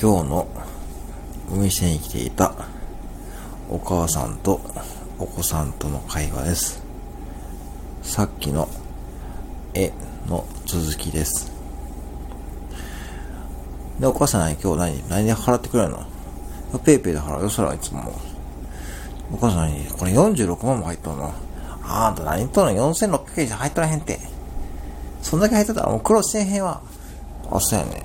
今日のお店に来ていたお母さんとお子さんとの会話です。さっきの絵の続きです。で、お母さんに今日何何で払ってくれるの？ペイペイで払うよ、そらいつも。お母さんに、これ46万も入っとんの？あんた何とんの ?4600 円じゃ入っとらへんって。そんだけ入っとったらもう苦労してへんわ。あ、そうやね。